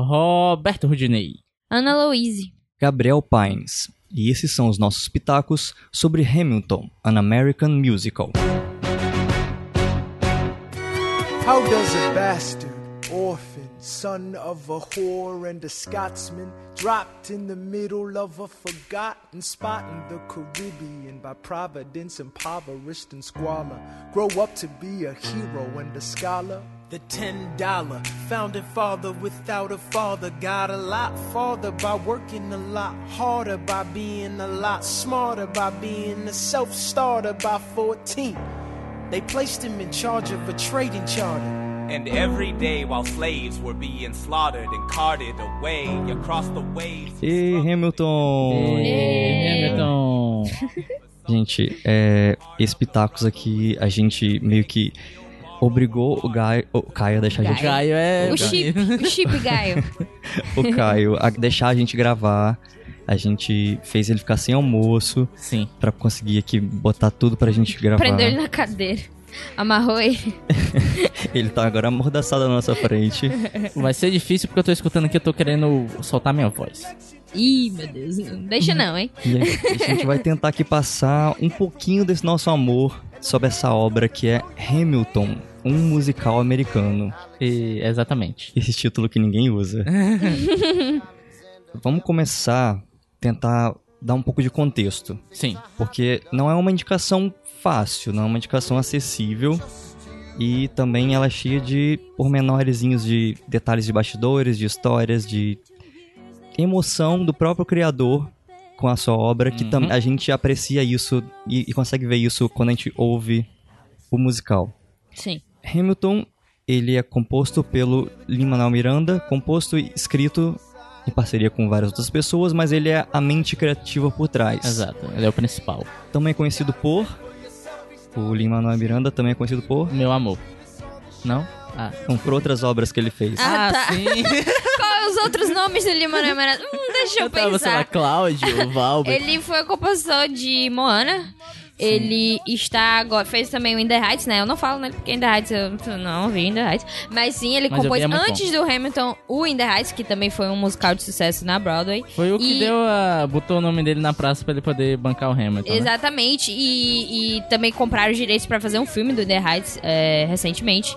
Roberto Rudinei. Ana Louise. Gabriel Pines. E esses são os nossos pitacos sobre Hamilton, An American Musical. How does a bastard, orphan, son of a whore and a Scotsman, dropped in the middle of a forgotten spot in the Caribbean by providence impoverished and squalor, grow up to be a hero and a scholar? The ten dollar founding father without a father got a lot farther by working a lot harder, by being a lot smarter, by being a self starter by 14. They placed him in charge of a trading charter. And every day while slaves were being slaughtered and carted away across the waves. E Hamilton! Ê, Hamilton. Gente, é, esse pitacos aqui, a gente meio que obrigou o, Gai, o Caio a deixar a gente Gaio é. O chip, o chip Gaio. o Caio a deixar a gente gravar. A gente fez ele ficar sem almoço Sim. pra conseguir aqui botar tudo pra gente gravar. Prendeu ele na cadeira. Amarrou ele. Ele tá agora amordaçado na nossa frente. Vai ser difícil porque eu tô escutando aqui, eu tô querendo soltar minha voz. Ih, meu Deus. Não deixa não, hein? E a gente vai tentar aqui passar um pouquinho desse nosso amor sobre essa obra que é Hamilton, um musical americano. E, exatamente. Esse título que ninguém usa. Vamos começar tentar dar um pouco de contexto, Sim. porque não é uma indicação fácil, não é uma indicação acessível e também ela é cheia de pormenorezinhos de detalhes de bastidores, de histórias, de emoção do próprio criador com a sua obra, que Uhum. a gente aprecia isso e, e consegue ver isso quando a gente ouve o musical. Sim. Hamilton, ele é composto pelo Lin-Manuel Miranda, composto e escrito em parceria com várias outras pessoas, mas ele é a mente criativa por trás. Exato. Ele é o principal. Também conhecido por o Lin-Manuel Miranda também é conhecido por Meu amor. Não? Ah. não, por outras obras que ele fez. Ah, tá. sim. Qual é os outros nomes do Lima Miranda? Hum, deixa eu eu tava, sei lá, pensar. Cláudio, Valber. Ele foi compositor de Moana. Ele está agora. Fez também o In The Heights, né? Eu não falo nele porque In The Heights eu não vi In The Heights. Mas sim, ele Mas compôs é antes do Hamilton o In The Heights, que também foi um musical de sucesso na Broadway. Foi o que E- deu a. botou o nome dele na praça pra ele poder bancar o Hamilton. né? Exatamente, e, e também compraram os direitos pra fazer um filme do The Heights é, recentemente.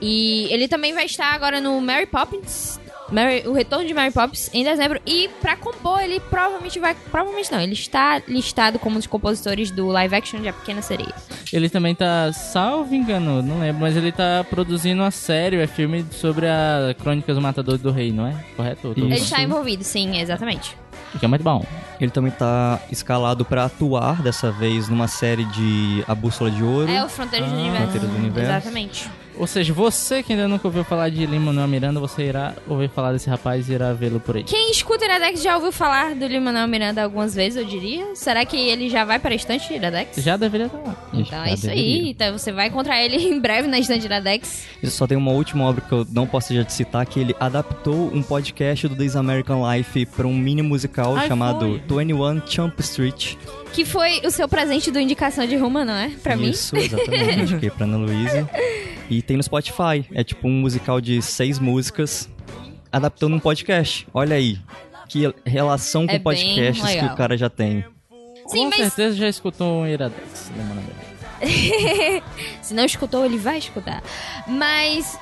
E ele também vai estar agora no Mary Poppins. Mary- o retorno de Mary Poppins em dezembro. E pra compor, ele provavelmente vai. Provavelmente não, ele está listado como um dos compositores do live action de A Pequena Sereia. Ele também tá, salvo engano, não lembro, mas ele tá produzindo uma série, é filme sobre a Crônicas do Matador do Rei, não é? Correto? Ele está envolvido, sim, exatamente. Que é muito bom. Ele também tá escalado pra atuar dessa vez numa série de A Bússola de Ouro. É o Fronteiras do Ah, Universo. Fronteiras do Universo. Exatamente. Ou seja, você que ainda nunca ouviu falar de Lin-Manuel Miranda, você irá ouvir falar desse rapaz e irá vê-lo por aí. Quem escuta Iradex já ouviu falar do Lin-Manuel Miranda algumas vezes, eu diria. Será que ele já vai para a estante Iradex? Já deveria estar lá. Então é Já isso aí. deveria. Então você vai encontrar ele em breve na estante Iradex. E Só tem uma última obra que eu não posso deixar de citar, que ele adaptou um podcast do This American Life para um mini musical Ai, chamado foi. 21 Chump Street. Que foi o seu presente do Indicação de Ruma, não é? Pra mim. Isso, exatamente. Indiquei pra Ana Luísa. E tem no Spotify. É tipo um musical de seis músicas adaptando um podcast. Olha aí. Que relação com É podcasts que o cara já tem. Sim, Com mas certeza já escutou um Iradex, Miranda. se não escutou, ele vai escutar. Mas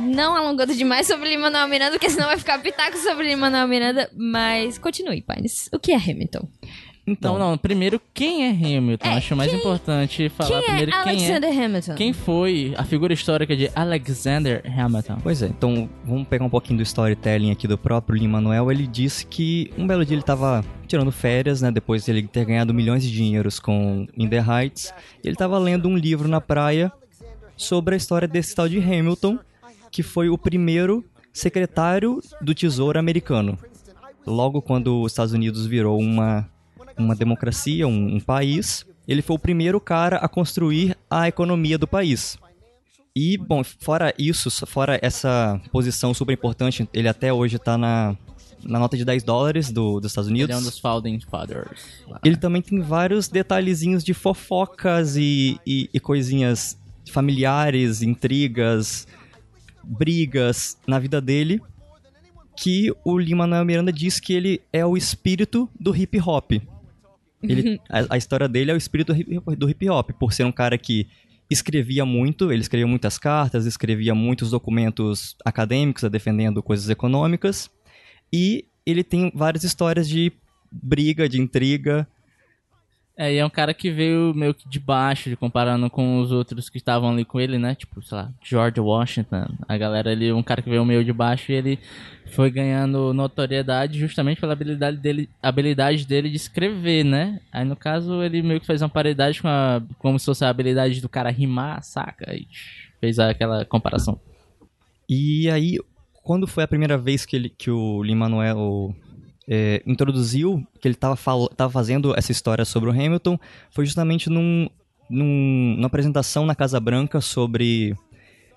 não alongando demais sobre Lin-Manuel Miranda, porque senão vai ficar pitaco sobre Lin-Manuel Miranda. Mas continue, Pines. O que é Hamilton? Então, não, primeiro, quem é Hamilton? É, Acho mais quem- importante falar Quem primeiro é quem é. Alexander Hamilton? Quem foi a figura histórica de Alexander Hamilton? Pois é, então vamos pegar um pouquinho do storytelling aqui do próprio Lin-Manuel. Ele disse que um belo dia ele tava tirando férias, né? Depois de ele ter ganhado milhões de dinheiros com In The Heights. E ele tava lendo um livro na praia sobre a história desse tal de Hamilton, que foi o primeiro secretário do Tesouro americano. Logo quando os Estados Unidos virou uma, uma democracia, um, um país, ele foi o primeiro cara a construir a economia do país. E, bom, fora isso, fora essa posição super importante, ele até hoje tá na, na nota de 10 dólares do, dos Estados Unidos. Ele é um dos Founding Fathers. lá. Ele também tem vários detalhezinhos de fofocas e, e, e coisinhas familiares, intrigas, brigas na vida dele, que o Lin-Manuel Miranda diz que ele é o espírito do hip hop. Ele, a, a história dele é o espírito do hip- hop, por ser um cara que escrevia muito, ele escrevia muitas cartas, escrevia muitos documentos acadêmicos eh, defendendo coisas econômicas, e ele tem várias histórias de briga, de intriga. É, e é um cara que veio meio que de baixo, comparando com os outros que estavam ali com ele, né? Tipo, sei lá, George Washington. A galera ali, um cara que veio meio de baixo e ele foi ganhando notoriedade justamente pela habilidade dele, habilidade dele de escrever, né? Aí no caso ele meio que fez uma paridade com a, como se fosse a habilidade do cara rimar, saca? E fez aquela comparação. E aí, quando foi a primeira vez que, ele, que o Lin-Manuel é, introduziu, que ele estava tava fazendo essa história sobre o Hamilton, foi justamente num, num, numa apresentação na Casa Branca sobre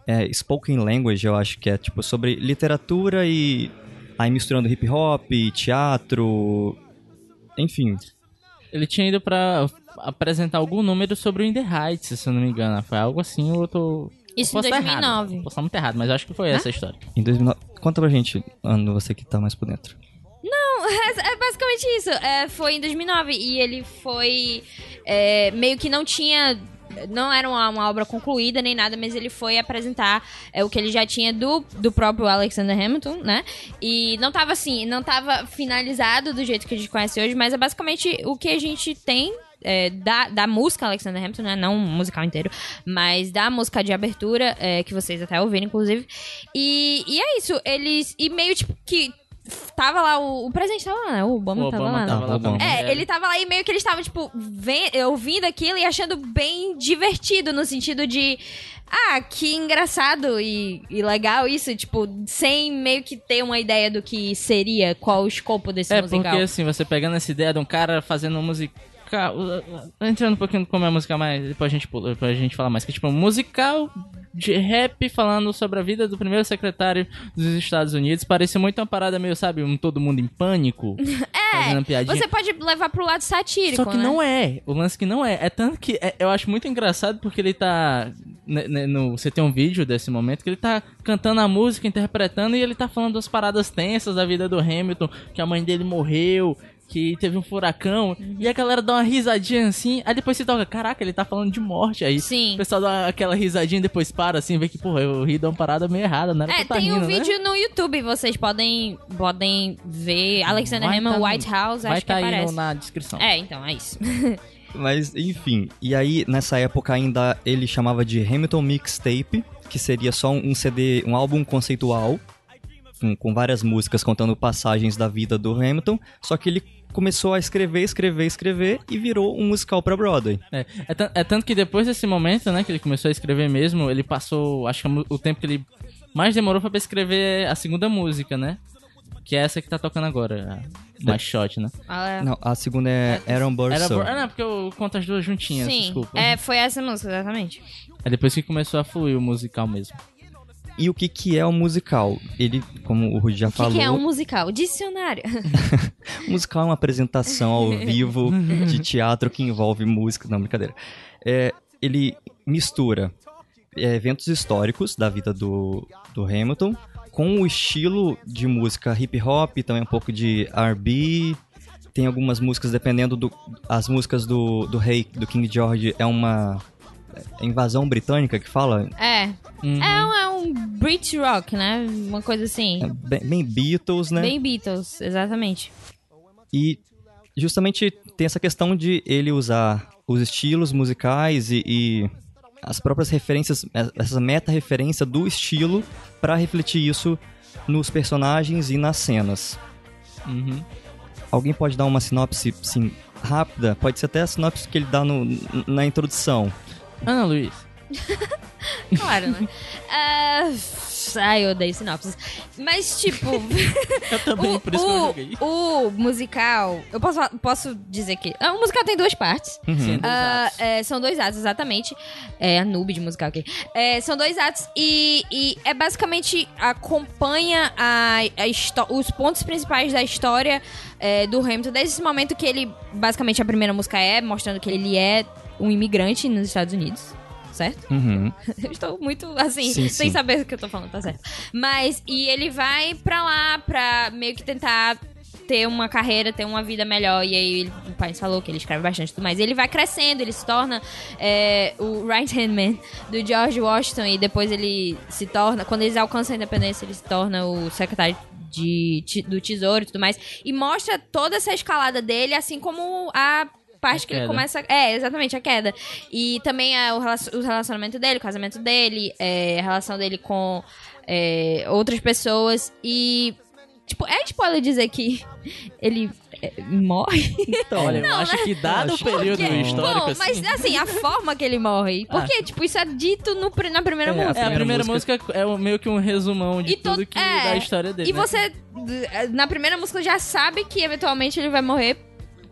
é, spoken language, eu acho que é, tipo, sobre literatura e aí misturando hip hop, teatro, enfim. Ele tinha ido pra apresentar algum número sobre o In The Heights, se eu não me engano. Foi algo assim, ou eu tô... Isso eu posso em tá 2009. Errado. Posso estar muito errado, mas eu acho que foi essa a história. Em 2009. Conta pra gente, Ana, você que tá mais por dentro. É basicamente isso. É, foi em 2009 e ele foi é, meio que não tinha. Não era uma, uma obra concluída nem nada, mas ele foi apresentar é, o que ele já tinha do, do próprio Alexander Hamilton, né? E não tava assim, não tava finalizado do jeito que a gente conhece hoje, mas é basicamente o que a gente tem é, da, da música Alexander Hamilton, né? Não musical inteiro, mas da música de abertura, é, que vocês até ouviram, inclusive. E, e é isso, eles. E meio tipo que. Tava lá, o, o presidente tava lá, né? O Obama, O tava Obama lá. né? tava lá Obama. com a mulher. É, ele tava lá e meio que ele estava, tipo, ouvindo aquilo e achando bem divertido, no sentido de. Ah, que engraçado e, e legal isso, tipo, sem meio que ter uma ideia do que seria, qual o escopo desse É, musical. porque assim, você pegando essa ideia de um cara fazendo um musical. Entrando um pouquinho como é a música mais. Depois a gente pula, depois a gente fala mais. Que tipo, um musical de rap falando sobre a vida do primeiro secretário dos Estados Unidos. Parecia muito uma parada meio, sabe, um todo mundo em pânico. fazendo piadinha. Você pode levar pro lado satírico, Só que né? não é. O lance que não é. É tanto que é- eu acho muito engraçado porque ele tá. né, né, no, você tem um vídeo desse momento que ele tá cantando a música, interpretando, e ele tá falando das paradas tensas da vida do Hamilton, que a mãe dele morreu. Que teve um furacão, e a galera dá uma risadinha assim, aí depois você toca, caraca, ele tá falando de morte aí. Sim. O pessoal dá aquela risadinha e depois para assim, vê que, porra, eu ri de uma parada meio errada, pra É, tá tem um rindo, né? vídeo no YouTube, vocês podem, podem ver Alexander Vai Hamilton tá White House, Vai acho que tá aí aparece. na descrição. É, então, é isso. Mas, enfim. E aí, nessa época ainda, ele chamava de Hamilton Mixtape, que seria só um CD, um álbum conceitual, com, com várias músicas contando passagens da vida do Hamilton, só que ele começou a escrever, escrever, escrever e virou um musical pra Broadway. É, é, é tanto que depois desse momento, né, que ele começou a escrever mesmo, ele passou, acho que o tempo que ele mais demorou foi pra escrever a segunda música, né? Que é essa que tá tocando agora, a My Shot, né? Ah, Não, a segunda é Aaron Burr Era, Soul. ah, não, porque eu conto as duas juntinhas, Sim, desculpa. é, foi essa música, exatamente. É depois que começou a fluir o musical mesmo. E o que que é o musical? Ele, como o Rudy já O que, falou, que é um musical? Dicionário. musical é uma apresentação ao vivo de teatro que envolve música. Não, brincadeira. É, ele mistura é, eventos históricos da vida do, do Hamilton com o estilo de música hip hop, também um pouco de R&B. Tem algumas músicas, dependendo do... As músicas do, do rei, do King George, é uma é invasão britânica que fala. É. Uhum. É, um, é um Brit Rock, né? Uma coisa assim. É bem, bem Beatles, né? Bem Beatles, exatamente. E justamente tem essa questão de ele usar os estilos musicais e, e as próprias referências, essa meta-referência do estilo para refletir isso nos personagens e nas cenas. Uhum. Alguém pode dar uma sinopse, sim, rápida? Pode ser até a sinopse que ele dá no, na introdução. Ana Luiz. Claro, né? Ah, ai, eu odeio sinopses. Mas, tipo. Eu também, o, por isso que eu o- joguei. o musical. Eu posso, posso dizer que. ah, O musical tem duas partes. Sim, dois Ah, atos. é, são dois atos, exatamente. É a noob de musical aqui. É, são dois atos e, e é basicamente acompanha a, a os pontos principais da história é, do Hamilton, desde esse momento que ele, basicamente, a primeira música é mostrando que ele é um imigrante nos Estados Unidos. Certo? Uhum. Eu estou muito assim, Sim, sem sim. saber o que eu tô falando, tá certo. Mas, e ele vai pra lá pra meio que tentar ter uma carreira, ter uma vida melhor. E aí ele, o pai falou que ele escreve bastante e tudo mais. Ele vai crescendo, ele se torna é, o right hand man do George Washington e depois ele se torna, quando eles alcançam a independência, ele se torna o secretário de, do tesouro e tudo mais. E mostra toda essa escalada dele, assim como a parte A que ele queda. começa. É, exatamente, a queda. E também é, o, relacion- o relacionamento dele, o casamento dele, é, a relação dele com é, outras pessoas. E. Tipo, é spoiler dizer que ele é, morre? Então, Olha, eu acho que dado o acho período Porque- histórico, Bom, mas assim... assim, a forma que ele morre. Porque, tipo, isso é dito no, na primeira É, música. É, a primeira música, é meio que um resumão de to- tudo que é, da história dele. E né? você, na primeira música, já sabe que eventualmente ele vai morrer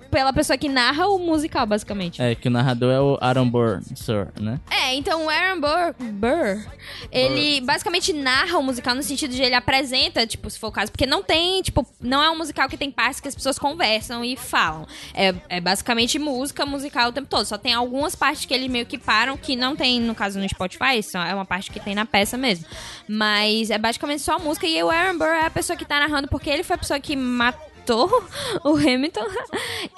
pela pessoa que narra o musical, basicamente. É, que o narrador é o Aaron Burr, Sir, né? É, então o Aaron Burr, Burr, ele basicamente narra o musical no sentido de ele apresenta, tipo, se for o caso, porque não tem, tipo, não é um musical que tem partes que as pessoas conversam e falam. É, é basicamente música musical o tempo todo. Só tem algumas partes que eles meio que param, que não tem, no caso, no Spotify, só é uma parte que tem na peça mesmo. Mas é basicamente só música e o Aaron Burr é a pessoa que tá narrando, porque ele foi a pessoa que matou o Hamilton.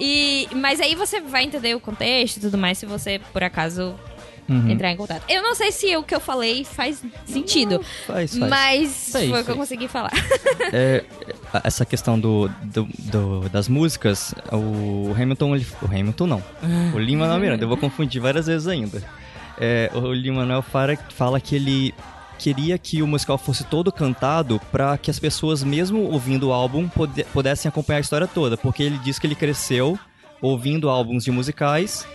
E, mas aí você vai entender o contexto e tudo mais se você, por acaso, Uhum. entrar em contato. Eu não sei se o que eu falei faz sentido, Faz, faz. mas Sei, foi o que sei. eu consegui falar. É, essa questão do, do- do- das músicas, o Hamilton, o Hamilton não, o Lin-Manuel Miranda, eu vou confundir várias vezes ainda. É, o Lin-Manuel fala, fala que ele queria que o musical fosse todo cantado para que as pessoas, mesmo ouvindo o álbum, pudessem acompanhar a história toda, porque ele diz que ele cresceu ouvindo álbuns de musicais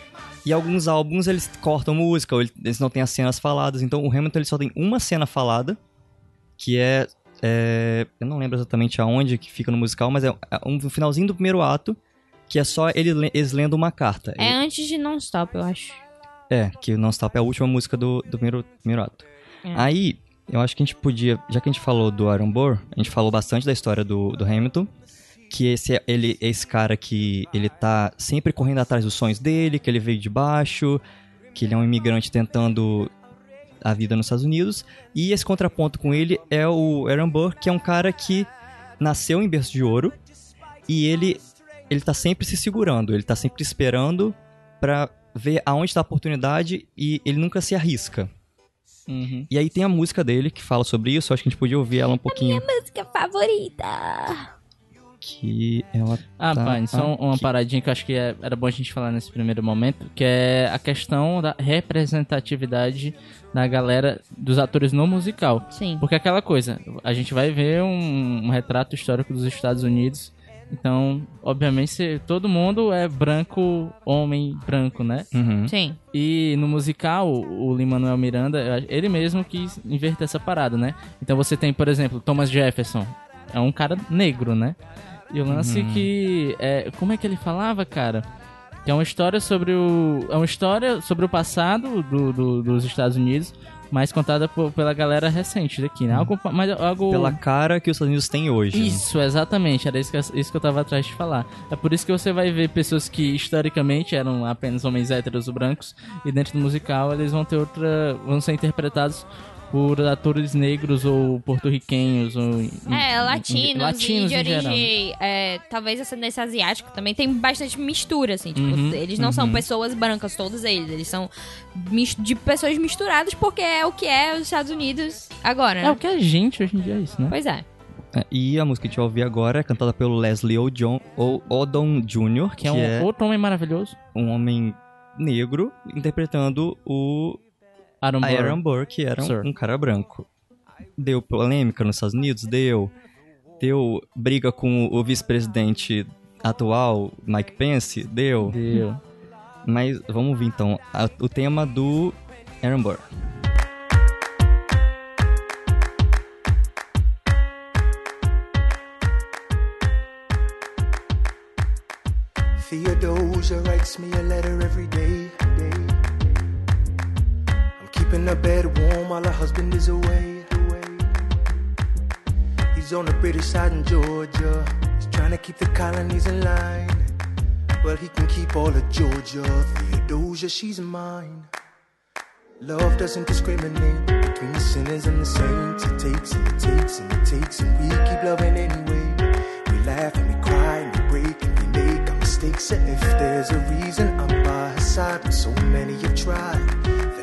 e alguns álbuns eles cortam música, ou eles não têm as cenas faladas, então o Hamilton ele só tem uma cena falada, que é é, eu não lembro exatamente aonde que fica no musical, mas é um finalzinho do primeiro ato, que é só ele, le- eles lendo uma carta. É antes de Non-Stop, eu acho. É, que o Non-Stop é a última música do, do primeiro, primeiro ato. É. Aí, eu acho que a gente podia, já que a gente falou do Aaron Burr, a gente falou bastante da história do, do Hamilton, que esse, é- ele, esse cara que ele tá sempre correndo atrás dos sonhos dele, que ele veio de baixo, que ele é um imigrante tentando a vida nos Estados Unidos, e esse contraponto com ele é o Aaron Burr, que é um cara que nasceu em berço de ouro, e ele ele tá sempre se segurando, ele tá sempre esperando pra ver aonde tá a oportunidade e ele nunca se arrisca. Uhum. E aí tem a música dele que fala sobre isso, acho que a gente podia ouvir ela um pouquinho. Música favorita. Que ela Ah, Tá, pai, só ah, uma que- paradinha que eu acho que é- era bom a gente falar nesse primeiro momento, que é a questão da representatividade da galera dos atores no musical. Sim. Porque é aquela coisa, a gente vai ver um, um retrato histórico dos Estados Unidos, então, obviamente, todo mundo é branco, homem branco, né? Uhum. Sim. E no musical, o Lin-Manuel Miranda, ele mesmo quis inverter essa parada, né? Então você tem, por exemplo, Thomas Jefferson. É um cara negro, né? E o lance que... É, como é que ele falava, cara? Que é uma história sobre o... É uma história sobre o passado do, do- dos Estados Unidos, mas contada por- pela galera recente daqui, né? Algo, mas algo... Pela cara que os Estados Unidos têm hoje. né? Isso, exatamente. Era isso que, eu- isso que eu tava atrás de falar. É por isso que você vai ver pessoas que historicamente eram apenas homens héteros brancos e dentro do musical eles vão ter outra. vão ser interpretados por atores negros ou porto-riquenhos ou É, em- latinos, latinos e de em geral. origem, é, talvez ascendência asiática também. Tem bastante mistura, assim. Tipo, Uhum, eles não são pessoas brancas, todos eles. Eles são de pessoas misturadas porque é o que é os Estados Unidos agora, né? É o que a gente hoje em dia é isso, né? Pois é. É, E a música que a gente vai ouvir agora é cantada pelo Leslie Odom Jr., Que é um outro homem maravilhoso. um homem negro interpretando o Aaron Burr. Aaron Burr, que era um, um cara branco. Deu polêmica nos Estados Unidos? Deu. Deu briga com o vice-presidente atual, Mike Pence? Deu. Deu. Mas vamos ouvir então a- o tema do Aaron Burr. Theodosia writes me a letter every day. keeping her bed warm while her husband is away. He's on the British side in Georgia. He's trying to keep the colonies in line. Well, he can keep all of Georgia. Theodosia, she's mine. Love doesn't discriminate between the sinners and the saints. It takes and it takes and it takes, and we keep loving anyway. We laugh and we cry and we break and we make our mistakes. And if there's a reason, I'm by her side. So many have tried.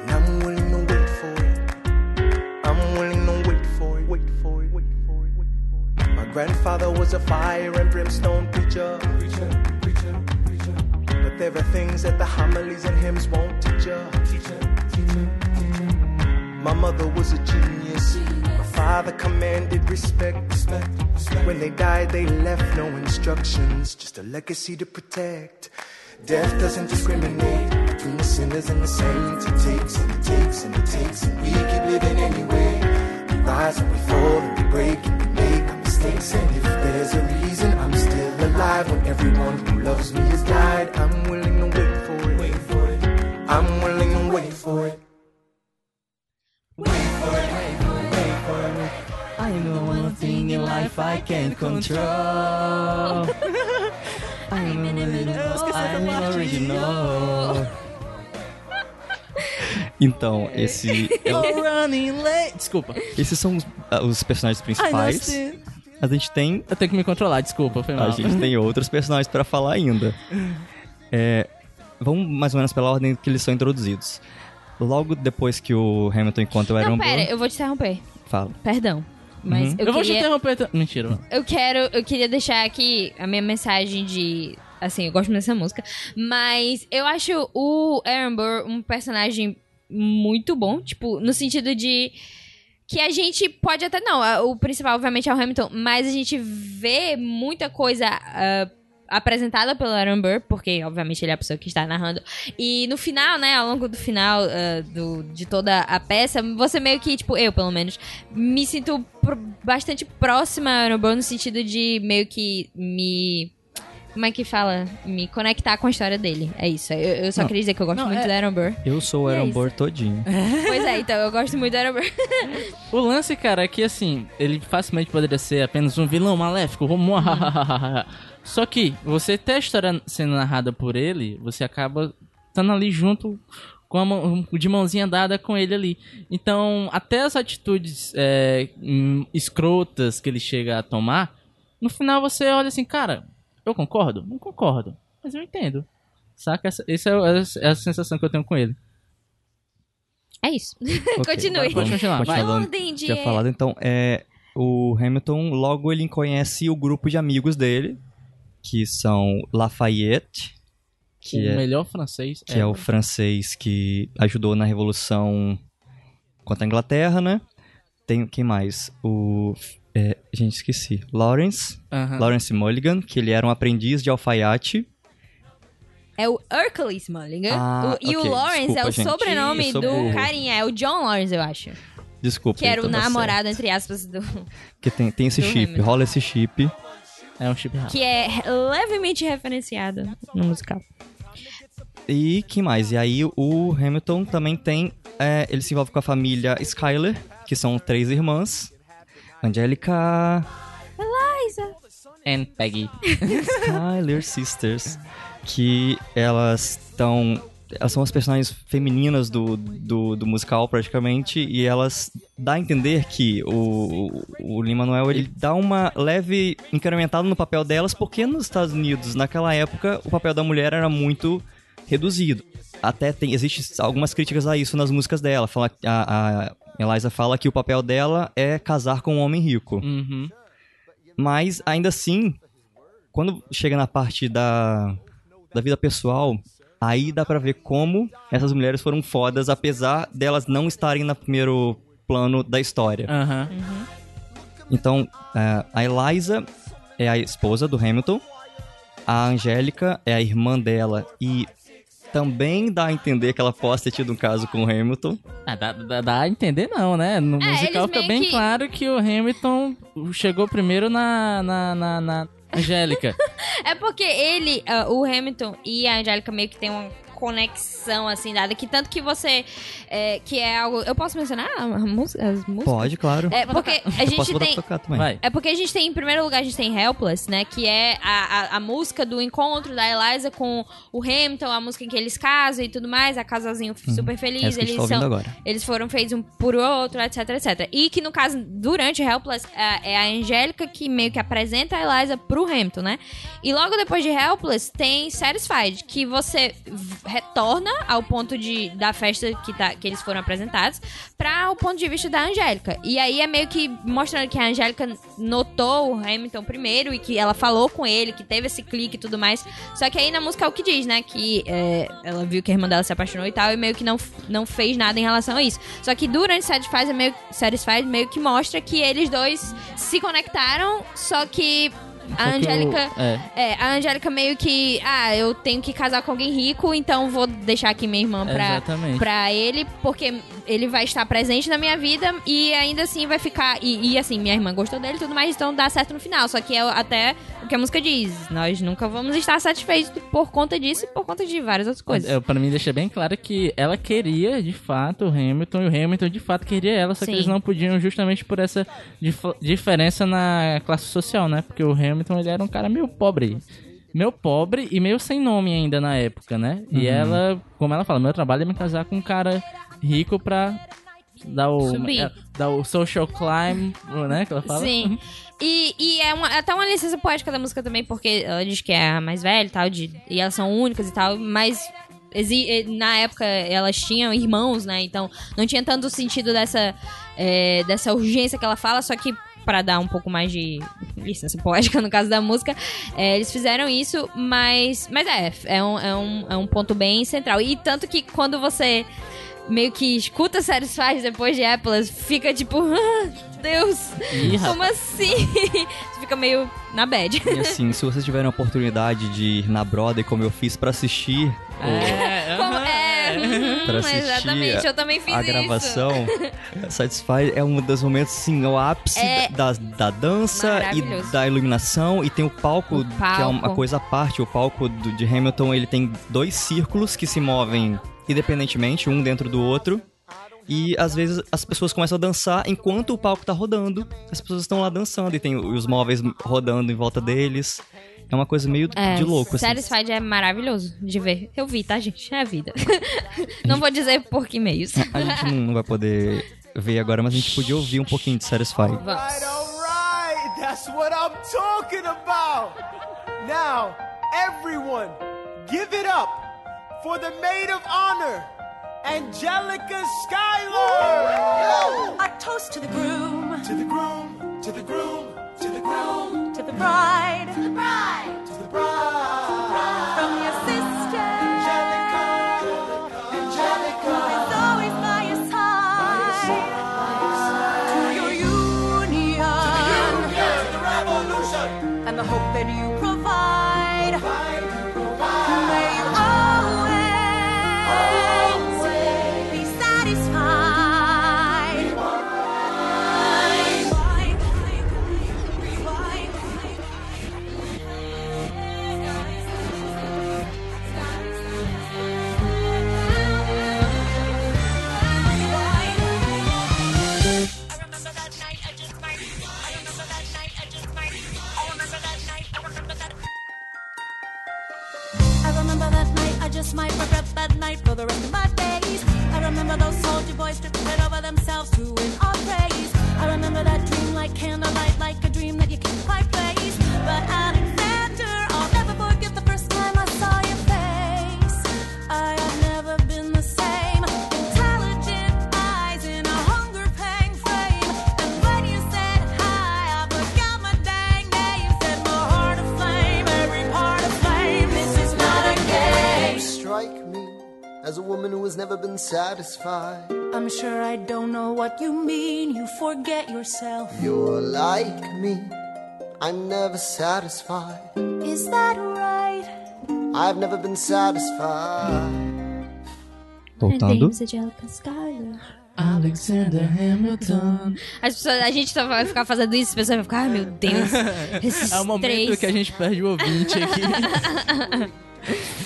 Grandfather was a fire and brimstone preacher, preacher, preacher, preacher. But there are things that the homilies and hymns won't teach ya. Teacher, teacher, teacher. My mother was a genius. My father commanded respect, respect, respect. When they died, they left no instructions, just a legacy to protect. Death doesn't discriminate between the sinners and the saints. It takes and it takes and it takes, and we keep living anyway. We rise and we fall and we break and And if there's a reason I'm still alive when everyone who loves me has died, I'm willing to wait for it. Wait for it. I'm willing to wait for it. I know one thing in life I can't control. I'm I'm original. Então, esse é o- running late. Desculpa. esses são os, ah, os personagens principais. A gente tem Eu tenho que me controlar, desculpa, foi mal. A gente tem outros personagens pra falar ainda. É, vamos mais ou menos pela ordem que eles são introduzidos. Logo depois que o Hamilton encontra o Aaron Não, pera, Burr, eu vou te interromper. fala. Perdão. Mas Uhum. eu, Eu, vou te queria... interromper. ta- Mentira, mano. Eu quero, eu queria deixar aqui a minha mensagem de. Assim, eu gosto muito dessa música. Mas eu acho o Aaron Burr um personagem muito bom. Tipo, no sentido de. Que a gente pode até. Não, o principal, obviamente, é o Hamilton. Mas a gente vê muita coisa. ah, apresentada pelo Aaron Burr, porque obviamente ele é a pessoa que está narrando. E no final, né, ao longo do final ah, do, de toda a peça, você meio que, tipo, eu pelo menos, me sinto bastante próxima a Aaron Burr no sentido de meio que me. Como é que fala? Me conectar com a história dele. É isso. Eu, eu só Não. queria dizer que eu gosto Não, muito é- do Aaron Burr. Eu sou o é Aaron isso. Burr todinho. pois é, então eu gosto muito do Aaron Burr. O lance, cara, é que assim, ele facilmente poderia ser apenas um vilão maléfico. Uhum. Muahahaha. Só que você ter a história sendo narrada por ele, você acaba estando ali junto com a mão, de mãozinha dada com ele ali. Então, até as atitudes é, hum, escrotas que ele chega a tomar, no final você olha assim, cara, eu concordo? Não concordo, mas eu entendo. Saca? Essa, essa é, o- é a sensação que eu tenho com ele. É isso. Ok, Continue. Pode continuar, vai. Continuando, Ordem de. tinha falado, então, é, o Hamilton, logo ele conhece o grupo de amigos dele, que são Lafayette, que, o é, melhor francês que é o francês que ajudou na Revolução contra a Inglaterra, né? Tem, quem mais? O... é, gente, esqueci. Lawrence. Lawrence Mulligan, que ele era um aprendiz de alfaiate. É o Hercules Mulligan. Ah, O- e ok, o Lawrence é desculpa, o gente. sobrenome do burro. carinha. É o John Lawrence, eu acho. Desculpa. Que era o então tá namorado, certo. entre aspas, do. Porque tem, tem esse chip, Hamilton. rola esse chip. É um chip rápido. Que é levemente referenciado no musical. E que mais? E aí o Hamilton também tem. é, ele se envolve com a família Skyler, que são três irmãs. Angélica. And Peggy. Skyler Sisters. Que elas estão. Elas são as personagens femininas do, do, do musical, praticamente, e elas dá a entender que o, o Lin-Manuel, ele dá uma leve incrementada no papel delas, porque nos Estados Unidos, naquela época, o papel da mulher era muito reduzido. Até tem, existe algumas críticas a isso nas músicas dela. Fala, a, a Eliza fala que o papel dela é casar com um homem rico. Uhum. Mas, ainda assim, quando chega na parte da, da vida pessoal, aí dá pra ver como essas mulheres foram fodas, apesar delas não estarem no primeiro plano da história. Aham. Então, é, a Eliza é a esposa do Hamilton, a Angélica é a irmã dela e também dá a entender que ela possa ter tido um caso com o Hamilton. Ah, dá, dá, dá a entender não, né? No É, musical fica bem que- claro que o Hamilton chegou primeiro na, na, na, na Angélica. É porque ele, ah, o Hamilton e a Angélica meio que tem uma conexão, assim, dada. Que tanto que você. é, que é algo. Eu posso mencionar a música, as músicas? Pode, claro. É, porque a Eu gente tem. É porque a gente tem, em primeiro lugar, a gente tem Helpless, né? Que é a, a, a música do encontro da Eliza com o Hamilton, a música em que eles casam e tudo mais, a casalzinho super feliz. É essa que a gente eles tá são, agora. eles foram feitos um por outro, etc, etc. E que no caso, durante Helpless, é é a Angélica que meio que apresenta a Eliza pro Hamilton, né? E logo depois de Helpless tem Satisfied, que você retorna ao ponto de, da festa que, tá, que eles foram apresentados para o ponto de vista da Angélica. E aí é meio que mostrando que a Angélica notou o Hamilton primeiro e que ela falou com ele, que teve esse clique e tudo mais. Só que aí na música é o que diz, né? Que é, ela viu que a irmã dela se apaixonou e tal, e meio que não, não fez nada em relação a isso. Só que durante Satisfied, é meio, Satisfied meio que mostra que eles dois se conectaram, só que a Só Angélica. é. É, a Angélica meio que. Ah, eu tenho que casar com alguém rico, então vou deixar aqui minha irmã pra, Exatamente. pra ele, porque ele vai estar presente na minha vida e ainda assim vai ficar. E, e, assim, minha irmã gostou dele e tudo mais, então dá certo no final. Só que é até o que a música diz: nós nunca vamos estar satisfeitos por conta disso e por conta de várias outras coisas. É, pra mim deixa bem claro que ela queria, de fato, o Hamilton, e o Hamilton, de fato, queria ela, só Sim. que eles não podiam justamente por essa dif- diferença na classe social, né? Porque o Hamilton, ele era um cara meio pobre. Meio pobre e meio sem nome ainda na época, né? E ela, como ela fala, meu trabalho é me casar com um cara rico pra dar o, é, dar o social climb, né? Que ela fala. Sim. E, e é uma- até uma licença poética da música também, porque ela diz que é a mais velha e tal, de, e elas são únicas e tal, mas eh, na época elas tinham irmãos, né? Então não tinha tanto sentido dessa, eh, dessa urgência que ela fala, só que pra dar um pouco mais de licença poética no caso da música, eh, eles fizeram isso, mas, mas é, é um, é, um, é um ponto bem central. E tanto que quando você meio que escuta Satisfied depois de Apples, fica tipo, ah, Deus, Ih, como assim? Você fica meio na bad. E assim, se vocês tiverem a oportunidade de ir na Broadway, como eu fiz, pra assistir o- É, Como- é, Pra assistir exatamente, eu também fiz a isso. gravação, Satisfy é um dos momentos, assim, o ápice É da, da dança e da iluminação. E tem o palco, O que é uma palco. coisa à parte. O palco do- de Hamilton, ele tem dois círculos que se movem independentemente, um dentro do outro. E às vezes as pessoas começam a dançar enquanto o palco tá rodando. As pessoas estão lá dançando e tem os móveis rodando em volta deles. É uma coisa meio É, de louco, assim. Satisfied é maravilhoso de ver. Eu vi, tá, gente? É a vida. Não vou dizer por que meios. A gente não, não vai poder ver agora, mas a gente podia ouvir um pouquinho de Satisfy. Vamos. Right, alright, that's what I'm talking about. Now, everyone, give it up for the maid of honor, Angelica Schuyler. A toast to the groom, To the groom, to the groom, to the groom, to the bride, as a woman who has never been satisfied. I'm sure I don't know what you mean. You forget yourself. You're like me, I'm never satisfied. Is that right? I've never been satisfied. Voltando. Alexander Hamilton. As pessoas, a gente vai ficar fazendo isso, as pessoas vão ficar, ai meu Deus, esses É o momento três. que a gente perde o ouvinte aqui.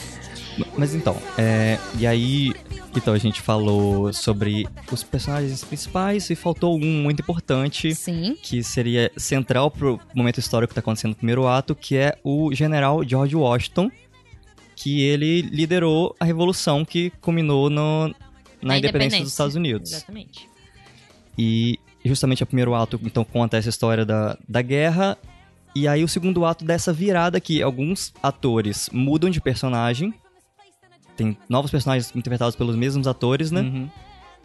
Mas então, é, e aí, então a gente falou sobre os personagens principais e faltou um muito importante Sim. que seria central pro momento histórico que tá acontecendo no primeiro ato, que é o general George Washington, que ele liderou a revolução que culminou no, na independência dos Estados Unidos. Exatamente. E justamente o primeiro ato, então, conta essa história da, da guerra. E aí o segundo ato dessa virada que alguns atores mudam de personagem. Tem novos personagens interpretados pelos mesmos atores, né? Uhum.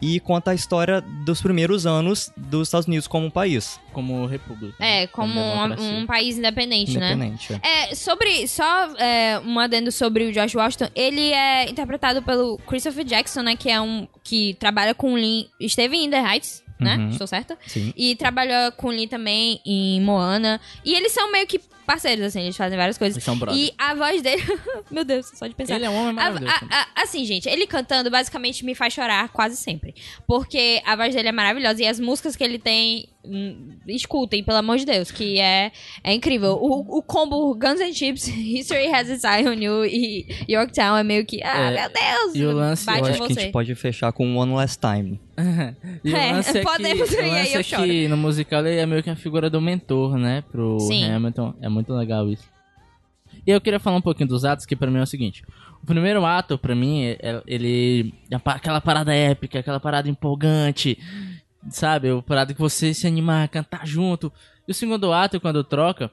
E conta a história dos primeiros anos dos Estados Unidos como um país. Como república. É, como um, democracia. um país independente, né? Independente. É, sobre. Só é, um adendo sobre o Josh Washington. Ele é interpretado pelo Christopher Jackson, né? Que é um. que trabalha com o Lin. Esteve em The Heights, né? Uhum. Estou certa? Sim. E trabalhou com Lee também em Moana. E eles são meio que parceiros, assim, eles fazem várias coisas. Eles são brothers. E a voz dele. Meu Deus, só de pensar. Ele é um homem A- maravilhoso. a- a- assim, gente, ele cantando basicamente me faz chorar quase sempre. Porque a voz dele é maravilhosa e as músicas que ele tem, hum, escutem, pelo amor de Deus, que é, é incrível. O, o combo Guns N' Chips, History Has Its Eye on You e Yorktown é meio que, ah, É, meu Deus, e o lance- Eu acho que a você. gente pode fechar com One Last Time. É, lance é podemos que, ir, o aí eu é choro. que no musical ele é meio que a figura do mentor, né? Pro Sim. Hamilton. É muito legal isso. E eu queria falar um pouquinho dos atos, que pra mim é o seguinte. O primeiro ato, pra mim, é- ele... é pa- aquela parada épica, aquela parada empolgante, sabe? O parada que você se animar, cantar junto. E o segundo ato, quando troca,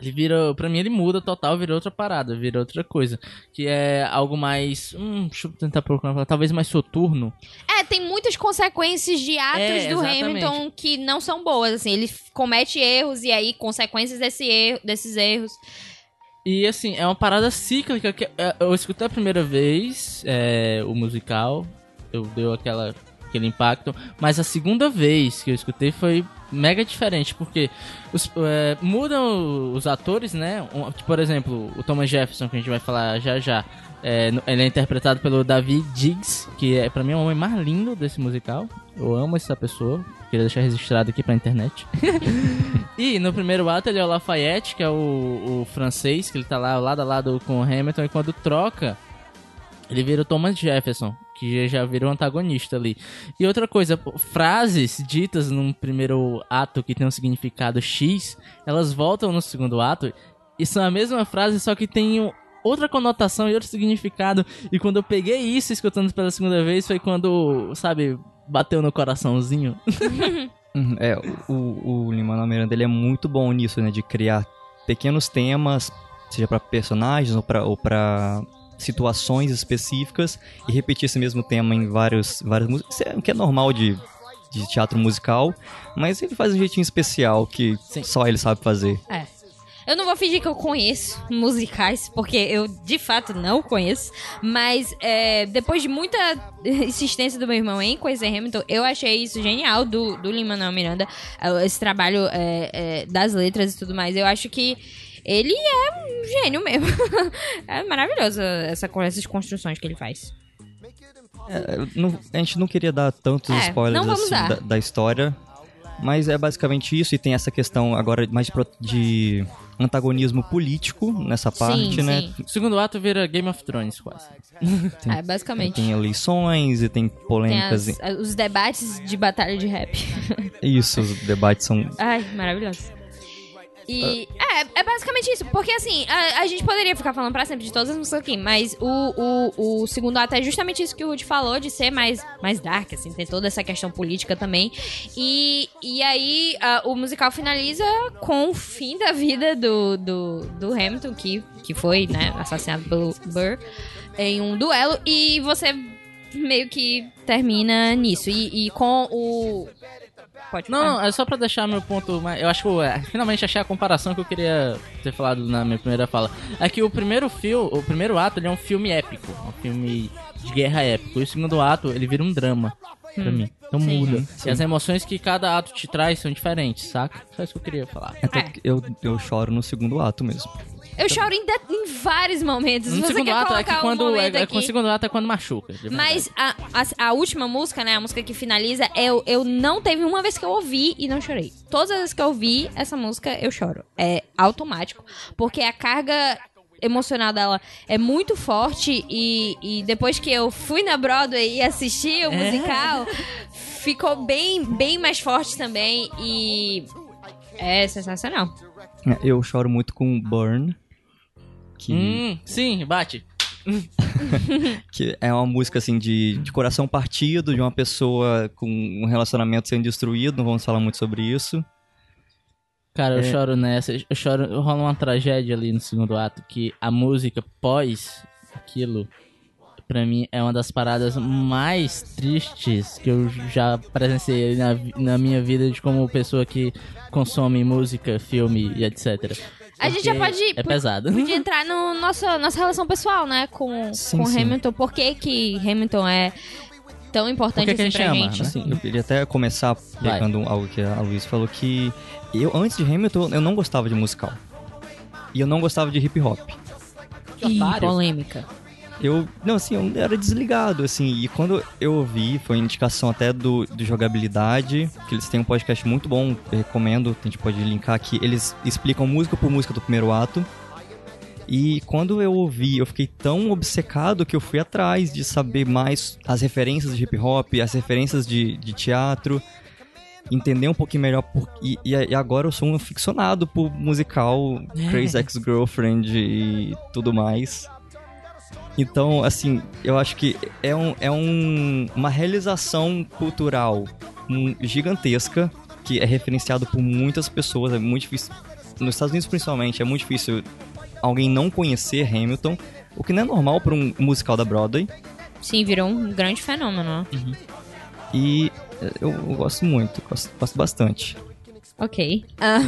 ele vira... Pra mim, ele muda total, vira outra parada, vira outra coisa. Que é algo mais... Hum, deixa eu tentar procurar, talvez mais soturno. É, tem muitas consequências de atos É, do exatamente. Hamilton que não são boas, assim. Ele comete erros e aí consequências desse erro, desses erros. E assim, é uma parada cíclica que é, eu escutei a primeira vez é, o musical, eu deu aquela, aquele impacto, mas a segunda vez que eu escutei foi mega diferente, porque os, é, mudam os atores, né? Um, por exemplo, o Thomas Jefferson, que a gente vai falar já já, é, ele é interpretado pelo David Diggs, que é pra mim é o homem mais lindo desse musical. Eu amo essa pessoa, queria deixar registrado aqui pra internet. E no primeiro ato ele é o Lafayette, que é o, o francês, que ele tá lá lado a lado com o Hamilton, e quando troca, ele vira o Thomas Jefferson, que já vira o antagonista ali. E outra coisa, frases ditas num primeiro ato que tem um significado X, elas voltam no segundo ato e são a mesma frase, só que tem um- outra conotação e outro significado. E quando eu peguei isso escutando pela segunda vez, foi quando, sabe, bateu no coraçãozinho. Uhum, É, o, o Lin-Manuel Miranda ele é muito bom nisso, né? De criar pequenos temas, seja pra personagens ou pra situações específicas e repetir esse mesmo tema em vários, várias músicas, é- que é normal de, de teatro musical, mas ele faz um jeitinho especial que Sim. só ele sabe fazer. É. Eu não vou fingir que eu conheço musicais, porque eu de fato não conheço. Mas é, depois de muita insistência do meu irmão em conhecer Hamilton, eu achei isso genial do, do Lin-Manuel Miranda. é, Esse trabalho é, é, das letras e tudo mais. Eu acho que ele é um gênio mesmo. é maravilhoso essa, essas construções que ele faz. É, não- a gente não queria dar tantos É, spoilers assim, dar. da, da história, mas é basicamente isso e tem essa questão agora mais de, pro- de antagonismo político nessa parte, sim, né? sim. O segundo ato vira Game of Thrones, quase. É, basicamente. Tem eleições e tem Tem polêmicas. as- os debates de batalha de rap. Isso, os debates são. Ai, maravilhoso. E é, é basicamente isso, porque assim, a, a gente poderia ficar falando pra sempre de todas as músicas aqui, mas o, o, o segundo ato é justamente isso que o Rudy falou, de ser mais, mais dark, assim, tem toda essa questão política também. E, e aí a- o musical finaliza com o fim da vida do, do, do Hamilton, que, que foi, né, assassinado pelo Burr em um duelo, e você meio que termina nisso. E, e com o. Pode Não, é só pra deixar meu ponto mais. Eu acho que eu é, finalmente achei a comparação que eu queria ter falado na minha primeira fala. É que o primeiro filme, o primeiro ato, ele é um filme épico, um filme de guerra épico. E o segundo ato, ele vira um drama pra mim. Então Sim. muda. E as emoções que cada ato te traz são diferentes, saca? Só isso que eu queria falar. Até É. que eu, eu choro no segundo ato mesmo. Eu choro em, de- em vários momentos. Se No você quer ato é que um quando. É, momento é, aqui. com o segundo ato é quando machuca. Mas a, a, a última música, né? A música que finaliza, eu, eu não teve uma vez que eu ouvi e não chorei. Todas as vezes que eu ouvi essa música, eu choro. É automático. Porque a carga emocional dela é muito forte e, e depois que eu fui na Broadway e assisti o É. musical, ficou bem, bem mais forte também e é sensacional. Eu choro muito com Burn, que, Hum, sim, bate. que é uma música assim de, de coração partido, de uma pessoa com um relacionamento sendo destruído, não vamos falar muito sobre isso. Cara, eu É. choro nessa. Eu choro. Rola uma tragédia ali no segundo ato que a música pós aquilo, pra mim, é uma das paradas mais tristes que eu já presenciei na, na minha vida de como pessoa que consome música, filme e etc. A gente já pode- É pesado. Podia entrar no nossa nossa relação pessoal, né, com, Sim, com sim. Hamilton. Por que que Hamilton é tão importante Por que que a assim gente pra ama, gente? né? Assim, eu queria até começar Vai. pegando algo que a Luiz falou que eu antes de Hamilton eu não gostava de musical. E eu não gostava de hip hop. Ih, polêmica. Eu, não, assim, eu era desligado, assim, e quando eu ouvi, foi indicação até do, do Jogabilidade, que eles têm um podcast muito bom, eu recomendo, a gente pode linkar aqui, eles explicam música por música do primeiro ato, e quando eu ouvi, eu fiquei tão obcecado que eu fui atrás de saber mais as referências de hip hop, as referências de, de teatro, entender um pouquinho melhor, por, e, e agora eu sou um aficionado por musical, Crazy Ex-Girlfriend e tudo mais. Então, assim, eu acho que é, um, é um, uma realização cultural hum, gigantesca que é referenciado por muitas pessoas. É muito difícil, nos Estados Unidos principalmente, é muito difícil alguém não conhecer Hamilton, o que não é normal para um musical da Broadway. Sim, virou um grande fenômeno. né? E eh, eu, eu gosto muito, gosto, gosto bastante. Ok. Ah,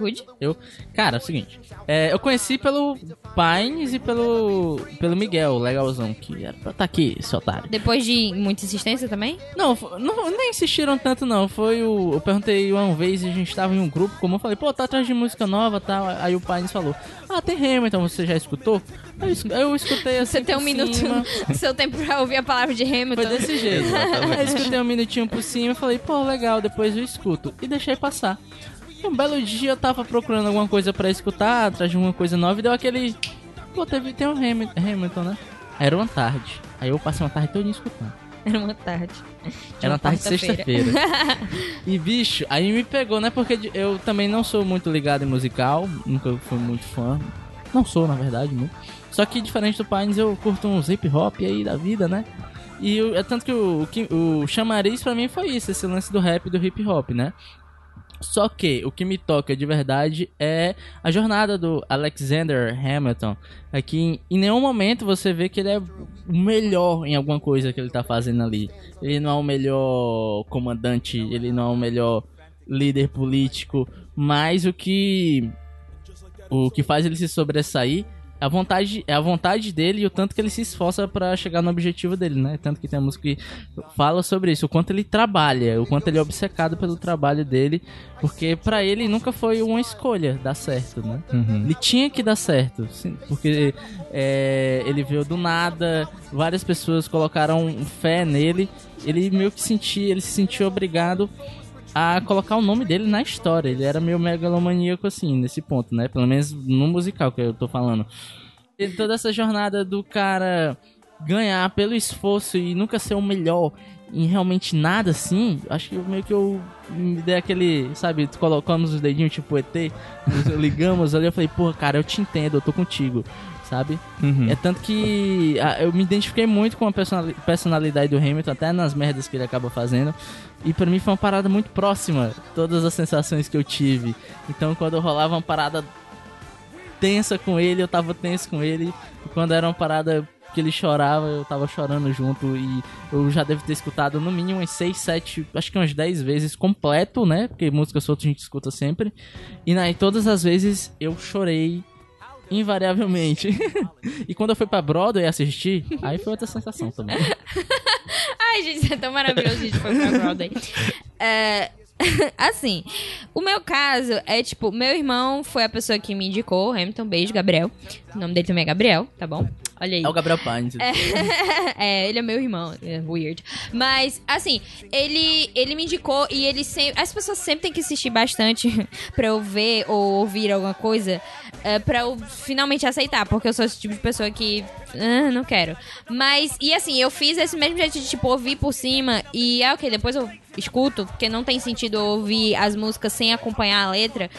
Rude? Eu, cara, é o seguinte. é, eu conheci pelo Pines e pelo pelo Miguel, legalzão, que era pra estar aqui, esse otário. Depois de muita insistência também? Não, não, nem insistiram tanto não. Foi o. Eu perguntei uma vez e a gente tava em um grupo, como eu falei, pô, tá atrás de música nova e tal. Aí o Pines falou, ah, tem Hamilton, você já escutou? Aí eu, eu escutei assim. Você tem um minuto cima. no seu tempo pra ouvir a palavra de Hamilton. Foi desse jeito. Aí eu escutei um minutinho por cima e falei, pô, legal, depois eu escuto. E deixei passar. Um belo dia eu tava procurando alguma coisa pra escutar, atrás de uma coisa nova, e deu aquele. Pô, teve, tem um Hamilton, né? Era uma tarde. Aí eu passei uma tarde todinha escutando. Era uma tarde. De Era uma tarde de sexta-feira. e bicho, aí me pegou, né? Porque eu também não sou muito ligado em musical, nunca fui muito fã. Não sou, na verdade, muito. Só que diferente do Pines, eu curto uns hip hop aí da vida, né? E o- é tanto que o, o, que- o chamariz pra mim foi isso, esse lance do rap e do hip hop, né? Só que o que me toca de verdade é a jornada do Alexander Hamilton. É que em, nenhum momento você vê que ele é o melhor em alguma coisa que ele tá fazendo ali. Ele não é o melhor comandante, ele não é o melhor líder político, mas o que o que faz ele se sobressair é a vontade, é a vontade dele e o tanto que ele se esforça pra chegar no objetivo dele, né? Tanto que tem a música que fala sobre isso, o quanto ele trabalha, o quanto ele é obcecado pelo trabalho dele, porque pra ele nunca foi uma escolha dar certo, né? Ele tinha que dar certo, sim, porque é, ele veio do nada, várias pessoas colocaram fé nele, ele meio que sentia, ele se sentiu obrigado a colocar o nome dele na história. Ele era meio megalomaníaco assim, nesse ponto, né? Pelo menos no musical que eu tô falando. E toda essa jornada do cara ganhar pelo esforço e nunca ser o melhor em realmente nada assim, acho que meio que eu me dei aquele, sabe, colocamos os dedinhos tipo ET, ligamos ali, eu falei, porra, cara, eu te entendo, eu tô contigo, sabe? É tanto que eu me identifiquei muito com a personali- personalidade do Hamilton, até nas merdas que ele acaba fazendo. E pra mim foi uma parada muito próxima, todas as sensações que eu tive. Então quando rolava uma parada tensa com ele, eu tava tenso com ele. E quando era uma parada que ele chorava, eu tava chorando junto. E eu já devo ter escutado no mínimo umas 6, 7, acho que umas 10 vezes completo, né? Porque música solta a gente escuta sempre. E na, e todas as vezes eu chorei invariavelmente. e quando eu fui pra Broadway assistir, aí foi outra sensação também. Ai, gente, isso é tão maravilhoso, gente, foi pra Broadway. É, assim, o meu caso é, tipo, meu irmão foi a pessoa que me indicou, Hamilton, beijo, Gabriel. O nome dele também é Gabriel, tá bom? Olha aí. É o Gabriel Pines. é, ele é meu irmão. É weird. Mas, assim, ele, ele me indicou e ele sempre. As pessoas sempre têm que assistir bastante pra eu ver ou ouvir alguma coisa. É, pra eu finalmente aceitar, porque eu sou esse tipo de pessoa que. ah, não quero. Mas, e assim, eu fiz esse mesmo jeito de, tipo, ouvir por cima e é ok, depois eu escuto, porque não tem sentido ouvir as músicas sem acompanhar a letra.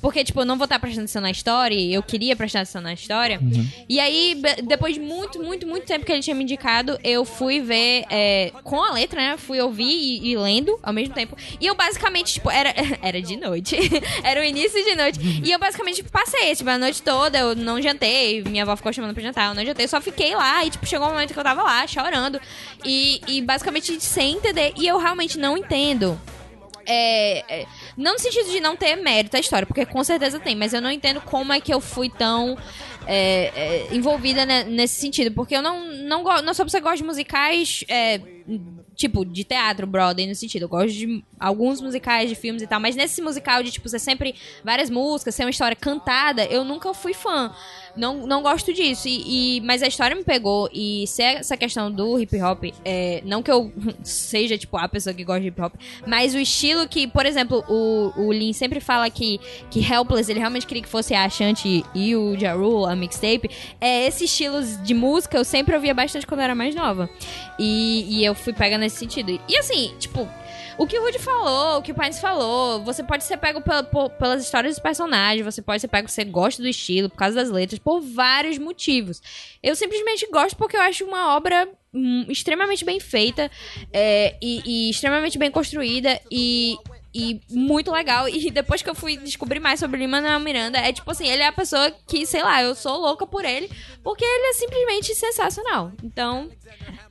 Porque, tipo, eu não vou estar prestando atenção na história, e eu queria prestar atenção na história. E aí, depois de muito, muito, muito tempo que ele tinha me indicado, eu fui ver é, com a letra, né? Fui ouvir e, e lendo ao mesmo tempo. E eu basicamente, tipo, era, era de noite. era o início de noite. E eu basicamente passei, tipo, a noite toda, eu não jantei. Minha avó ficou chamando pra jantar, eu não jantei, eu só fiquei lá. E, tipo, chegou um momento que eu tava lá, chorando. E, e basicamente sem entender. E eu realmente não entendo. É, é, não no sentido de não ter mérito a história, porque com certeza tem, mas eu não entendo como é que eu fui tão é, é, envolvida ne- nesse sentido, porque eu não, não, não sou pessoa que gosta de musicais, é, tipo, de teatro, Broadway, nesse sentido. Eu gosto de alguns musicais, de filmes e tal, mas nesse musical de, tipo, ser sempre várias músicas, ser uma história cantada, eu nunca fui fã. Não, não gosto disso. E, e- mas a história me pegou. E se essa questão do hip hop, é, não que eu seja, tipo, a pessoa que gosta de hip hop, mas o estilo que, por exemplo, o, o Lin sempre fala que, que Helpless, ele realmente queria que fosse a Ashanti e o Ja Rule, a mixtape. É, esse estilo de música eu sempre ouvia bastante quando eu era mais nova. E, e eu fui pega nesse sentido. E assim, tipo. O que o Rudy falou, o que o Pines falou, você pode ser pego pela- por- pelas histórias dos personagens, você pode ser pego porque você gosta do estilo, por causa das letras, por vários motivos. Eu simplesmente gosto porque eu acho uma obra hum, extremamente bem feita é, e, e extremamente bem construída e, e muito legal. E depois que eu fui descobrir mais sobre o Lin-Manuel Miranda, é tipo assim, ele é a pessoa que, sei lá, eu sou louca por ele, porque ele é simplesmente sensacional. Então,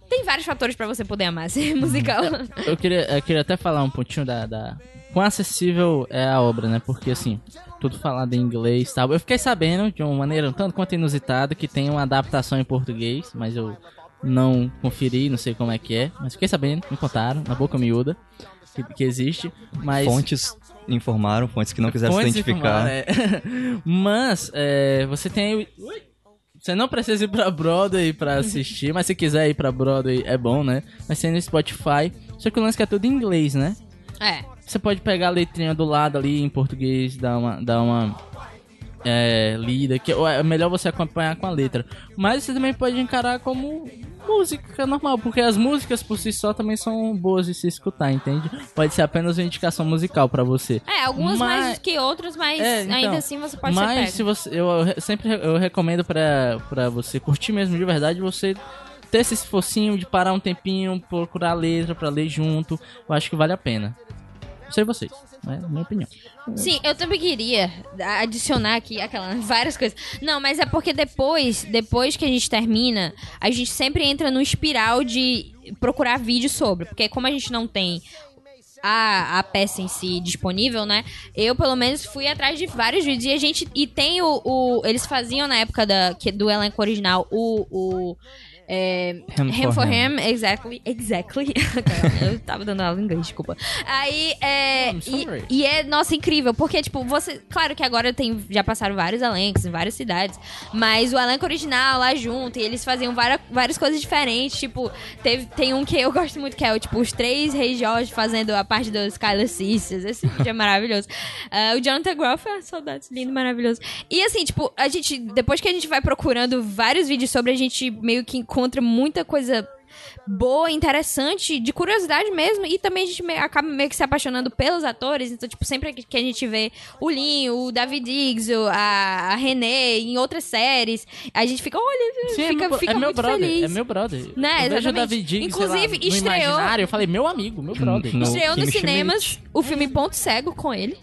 tem vários fatores pra você poder amar esse musical. Eu queria, eu queria até falar um pontinho da, da. Quão acessível é a obra, né? Porque assim, tudo falado em inglês e tal. Eu fiquei sabendo, de uma maneira um tanto quanto inusitada, que tem uma adaptação em português, mas eu não conferi, não sei como é que é. Mas fiquei sabendo, me contaram, na boca miúda, que, que existe. Mas. Fontes informaram, fontes que não quiseram se identificar. é. Mas, é, você tem. aí! Você não precisa ir pra Broadway pra assistir, mas se quiser ir pra Broadway é bom, né? Mas tem no Spotify. Só que o lance que é tudo em inglês, né? é. Você pode pegar a letrinha do lado ali em português, dar uma, dar uma é, lida, que é melhor você acompanhar com a letra. Mas você também pode encarar como música normal, porque as músicas por si só também são boas de se escutar, entende? Pode ser apenas uma indicação musical pra você. É, algumas Mas- mais que outras, mas É, então, ainda assim você pode Mas ser se pego. você, eu, eu re- sempre re- eu recomendo pra, pra você curtir mesmo de verdade, você ter esse esforcinho de parar um tempinho, procurar a letra pra ler junto. Eu acho que vale a pena. Não sei vocês, né? Minha opinião. Sim, eu também queria adicionar aqui aquela várias coisas. Não, mas é porque depois, depois que a gente termina, a gente sempre entra no espiral de procurar vídeo sobre, porque como a gente não tem a, a peça em si disponível, né? Eu, pelo menos, fui atrás de vários vídeos. E a gente. E tem o. o- eles faziam na época da, que, do elenco original o. o é, Ham Ham for Ham. Ham, exactly, exactly. Eu tava dando aula em inglês, desculpa. Aí, é. Sorry. E, e é, nossa, incrível, porque, tipo, você. Claro que agora tem. Já passaram vários elencos em várias cidades. Mas o elenco original lá junto, e eles faziam várias, várias coisas diferentes. Tipo, teve, tem um que eu gosto muito, que é o, tipo, os três reis Jorge fazendo a parte dos Skylar Sisters. Esse vídeo é maravilhoso. Ah, o Jonathan Groff, ah, saudades, lindo, maravilhoso. E assim, tipo, a gente. Depois que a gente vai procurando vários vídeos sobre, a gente meio que encontra muita coisa boa, interessante, de curiosidade mesmo, e também a gente acaba meio que se apaixonando pelos atores, então, tipo, sempre que que a gente vê o Lin, o David Diggs, a, a René em outras séries, a gente fica, olha, Sim, fica, é meu, fica é meu muito brother, feliz. é meu brother. Né, eu vejo o. David Diggs, sei lá, Inclusive, no estreou- imaginário, eu falei, meu amigo, meu brother. No- Estreou nos cinemas Schmidt. o filme Ponto Cego com ele.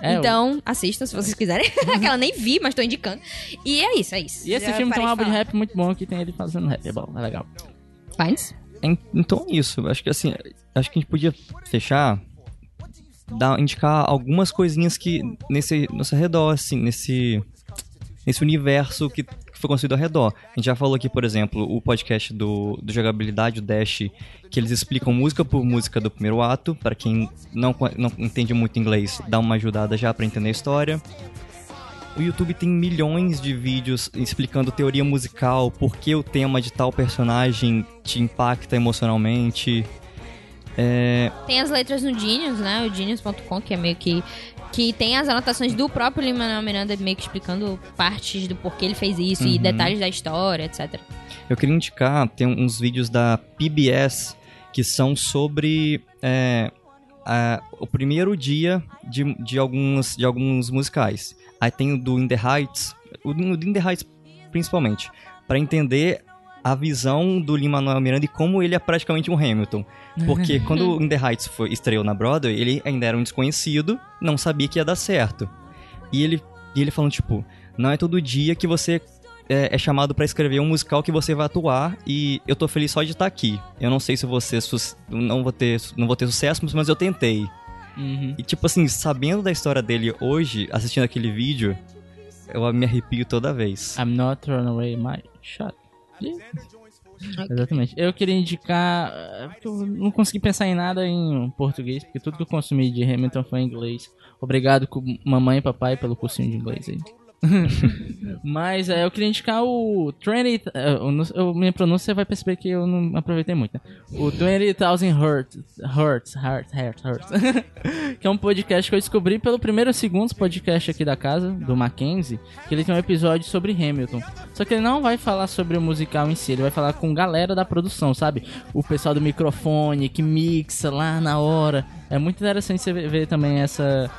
É, então, assistam se vocês quiserem. Aquela nem vi, mas tô indicando. E é isso, é isso. E esse Já filme tem um álbum de rap muito bom que tem ele fazendo rap, é bom, é legal. Pines? En- Então é isso. Acho que assim, acho que a gente podia fechar, dar, indicar algumas coisinhas que nesse nosso redor, assim, nesse nesse universo que, que foi construído ao redor. A gente já falou aqui, por exemplo, o podcast do, do jogabilidade, o Dash, que eles explicam música por música do primeiro ato, para quem não não entende muito inglês, dá uma ajudada já para entender a história. O YouTube tem milhões de vídeos explicando teoria musical, por que o tema de tal personagem te impacta emocionalmente. É, Tem as letras no Genius, né? O Genius.com, que é meio que. Que tem as anotações do próprio Lin-Manuel Miranda meio que explicando partes do porquê ele fez isso e Uhum. detalhes da história, etc. Eu queria indicar, tem uns vídeos da PBS que são sobre é, a- o primeiro dia de, de, alguns, de alguns musicais. Aí tem o do In The Heights, o do In The Heights principalmente, para entender a visão do Lin-Manuel Miranda e como ele é praticamente um Hamilton. Porque quando o In The Heights foi, estreou na Broadway, ele ainda era um desconhecido, não sabia que ia dar certo. E ele, e ele falando, tipo, não é todo dia que você é, é chamado pra escrever um musical que você vai atuar e eu tô feliz só de estar aqui. Eu não sei se você não vou ter não vou ter sucesso, mas eu tentei. Uhum. E tipo assim, sabendo da história dele hoje, assistindo aquele vídeo, eu me arrepio toda vez. I'm not throwing away my shot. Exatamente. Eu queria indicar. porque Eu não consegui pensar em nada em português, porque tudo que eu consumi de Hamilton foi em inglês. Obrigado, mamãe e papai, pelo cursinho de inglês aí. Mas é, eu queria indicar o 20. eh, eu eu- minha pronúncia vai perceber que eu não aproveitei muito, né? O 20,000 Hertz. Hertz, Hertz, Hertz, Hertz. que é um podcast que eu descobri pelo primeiro segundo podcast aqui da casa, do Mackenzie, que ele tem um episódio sobre Hamilton. Só que ele não vai falar sobre o musical em si, ele vai falar com galera da produção, sabe? O pessoal do microfone que mixa lá na hora. É muito interessante você ver também essa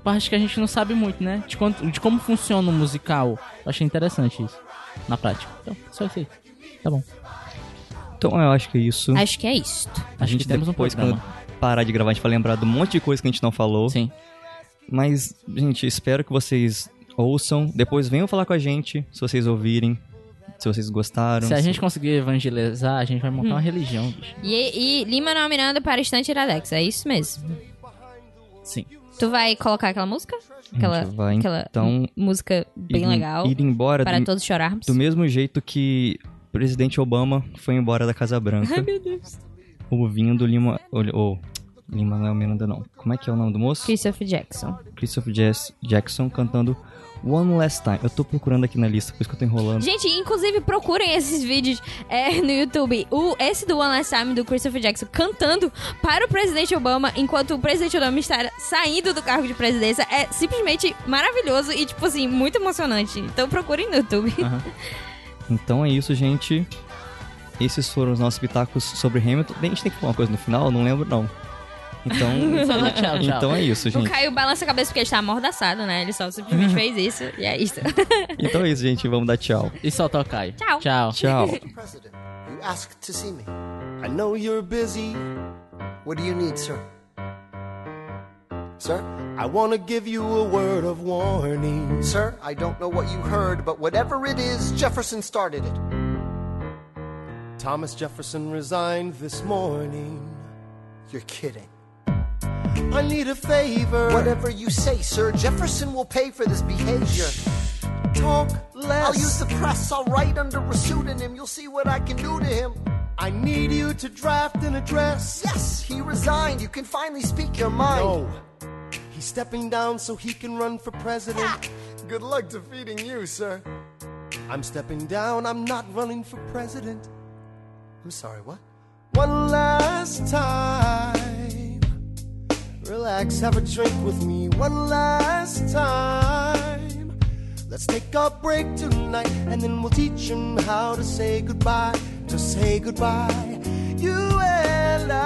parte que a gente não sabe muito, né? De, quanto- de como funciona o musical. Eu achei interessante isso, na prática. Então, só isso aí. Tá bom. Então eu acho que é isso. Acho que é isso. a gente que temos um depois, programa. quando parar de gravar, a gente vai lembrar de um monte de coisa que a gente não falou. Sim. Mas, gente, espero que vocês ouçam. Depois venham falar com a gente, se vocês ouvirem, se vocês gostaram. Se a se- gente conseguir evangelizar, a gente vai montar uma religião, bicho. E, e Lima Miranda para Estante Iradex, é isso mesmo. Sim. Tu vai colocar aquela música? Aquela, vai, aquela então, música bem ir, legal Ir embora para do, todos chorarmos. do mesmo jeito que o presidente Obama foi embora da Casa Branca. Ai, meu Deus. ouvindo Lima. Ou, Lima não é o Miranda, não. Como é que é o nome do moço? Christopher Jackson. Christopher Jazz- Jackson cantando One Last Time. Eu tô procurando aqui na lista, por isso que eu tô enrolando. Gente, inclusive procurem esses vídeos é, no YouTube. O, esse do One Last Time do Christopher Jackson cantando para o presidente Obama enquanto o presidente Obama está saindo do cargo de presidência é simplesmente maravilhoso e, tipo assim, muito emocionante. Então procurem no YouTube. Então é isso, gente. Esses foram os nossos pitacos sobre Hamilton. Bem, A gente tem que falar uma coisa no final? Não lembro, não. Então, tchau, tchau. então é isso, O gente. Caio balança a cabeça porque ele está amordaçado, né? Ele só simplesmente fez isso e é isso. Então é isso, gente. Vamos dar tchau. E soltar o Caio. Tchau. Tchau. Tchau. You asked to see me. I know you're busy. What do you need, sir? Sir, I wanna give you a word of warning. sir, I don't know what you heard, but whatever it is, Jefferson started it. Thomas Jefferson resigned this morning. You're kidding. I need a favor. Whatever you say, sir, Jefferson will pay for this behavior. Talk less. I'll use the press, I'll write under a pseudonym. You'll see what I can do to him. I need you to draft an address. Yes, he resigned. You can finally speak your mind. No. He's stepping down so he can run for president. Good luck defeating you, sir. I'm stepping down, I'm not running for president. I'm sorry, what? One last time. Relax, have a drink with me. One last time. Let's take a break tonight and then we'll teach him how to say goodbye. To say goodbye. You and I.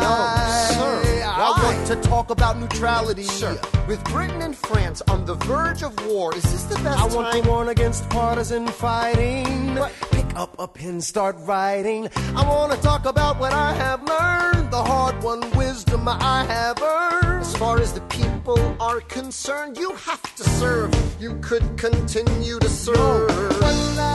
No, sir. I want to talk about neutrality. Sir, with Britain and France on the verge of war, is this the best I want time? to warn against partisan fighting. But- Up a pen, start writing. I want to talk about what I have learned, the hard won wisdom I have earned. As far as the people are concerned, you have to serve. You could continue to serve.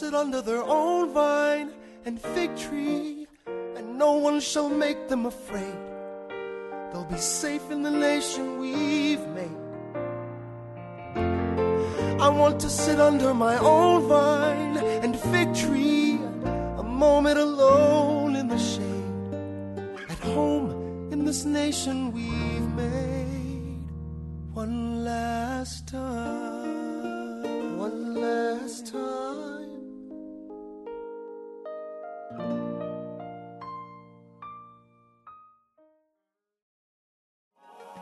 Sit under their own vine and fig tree, and no one shall make them afraid. They'll be safe in the nation we've made. I want to sit under my own vine and fig tree, a moment alone in the shade, at home in this nation we've made. One last time, one last time.